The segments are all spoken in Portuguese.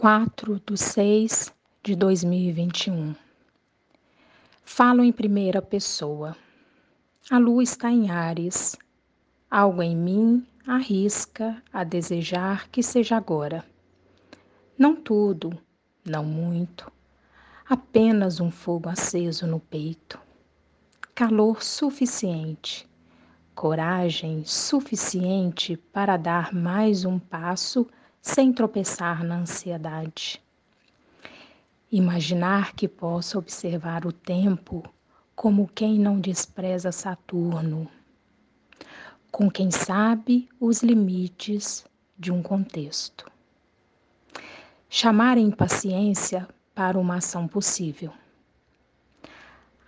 4 de 6 de 2021. Falo em primeira pessoa. A lua está em Ares. Algo em mim arrisca a desejar que seja agora. Não tudo, não muito, apenas um fogo aceso no peito. Calor suficiente, coragem suficiente para dar mais um passo sem tropeçar na ansiedade. Imaginar que posso observar o tempo como quem não despreza Saturno, com quem sabe os limites de um contexto. Chamar a impaciência para uma ação possível.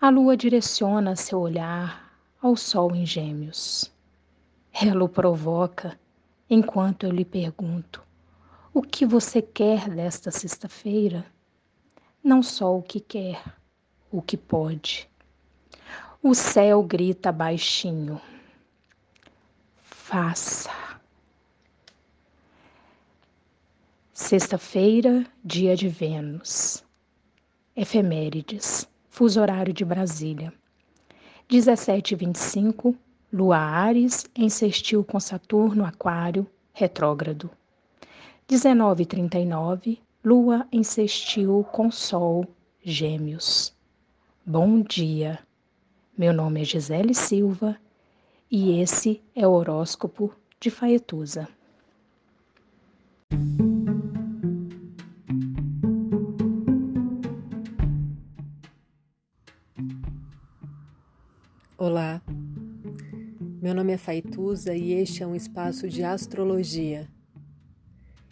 A lua direciona seu olhar ao sol em Gêmeos. Ela o provoca enquanto eu lhe pergunto: o que você quer desta sexta-feira? Não só o que quer, o que pode. O céu grita baixinho. Faça. Sexta-feira, dia de Vênus. Efemérides. Fuso horário de Brasília. 17:25, Lua Ares em sextil com Saturno Aquário retrógrado. 19:39 Lua em sextil com Sol, Gêmeos. Bom dia. Meu nome é Gisele Silva e esse é o horóscopo de Faetusa. Olá, meu nome é Faituza e este é um espaço de astrologia